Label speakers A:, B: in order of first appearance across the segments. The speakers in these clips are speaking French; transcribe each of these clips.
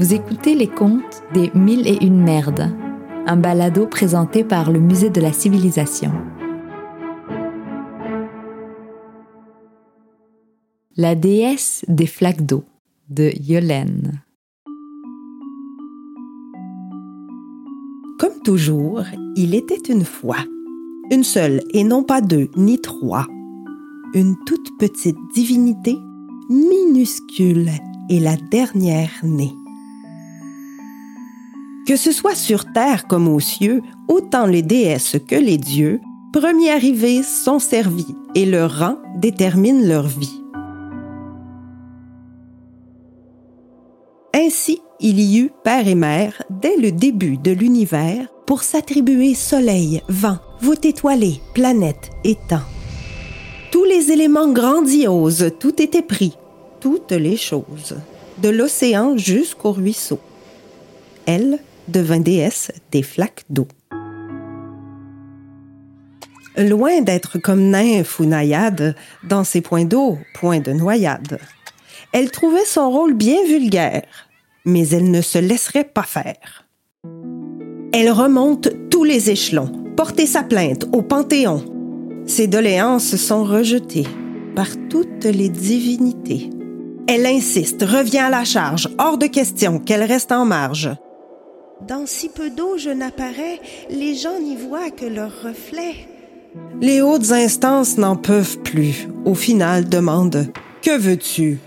A: Vous écoutez les contes des Mille et une merdes, un balado présenté par le Musée de la Civilisation. La déesse des flaques d'eau de Yolène.
B: Comme toujours, il était une fois, une seule et non pas deux ni trois, une toute petite divinité minuscule et la dernière née. Que ce soit sur terre comme aux cieux, autant les déesses que les dieux, premiers arrivés sont servis et leur rang détermine leur vie. Ainsi, il y eut père et mère dès le début de l'univers pour s'attribuer soleil, vent, voûte étoilée, planète et temps. Tous les éléments grandioses, tout était pris, toutes les choses, de l'océan jusqu'au ruisseau. Devint déesse des flaques d'eau. Loin d'être comme nymphe ou naïade dans ses points d'eau, point de noyade, elle trouvait son rôle bien vulgaire, mais elle ne se laisserait pas faire. Elle remonte tous les échelons, porter sa plainte au Panthéon. Ses doléances sont rejetées par toutes les divinités. Elle insiste, revient à la charge, hors de question qu'elle reste en marge. Dans si peu d'eau je n'apparais, les gens n'y voient que leur reflet. Les hautes instances n'en peuvent plus. Au final, demandent Que veux-tu?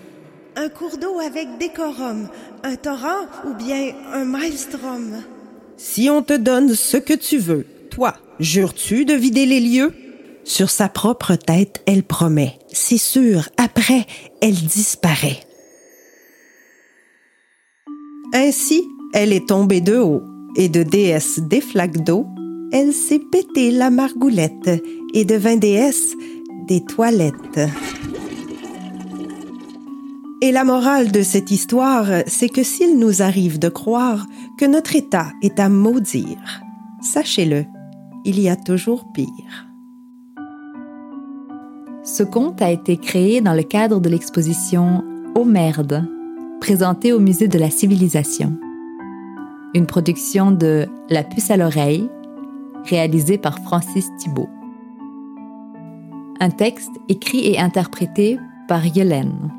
B: Un cours d'eau avec décorum, un torrent ou bien un maelstrom. Si on te donne ce que tu veux, toi, jures-tu de vider les lieux? Sur sa propre tête, elle promet. C'est sûr, après, elle disparaît. Ainsi, elle est tombée de haut, et de déesse des flaques d'eau, elle s'est pété la margoulette et devint déesse des toilettes. Et la morale de cette histoire, c'est que s'il nous arrive de croire que notre état est à maudire, sachez-le, il y a toujours pire.
A: Ce conte a été créé dans le cadre de l'exposition Oh merde, présentée au Musée de la Civilisation une production de La puce à l'oreille, réalisée par Francis Thibault. Un texte écrit et interprété par Yolène.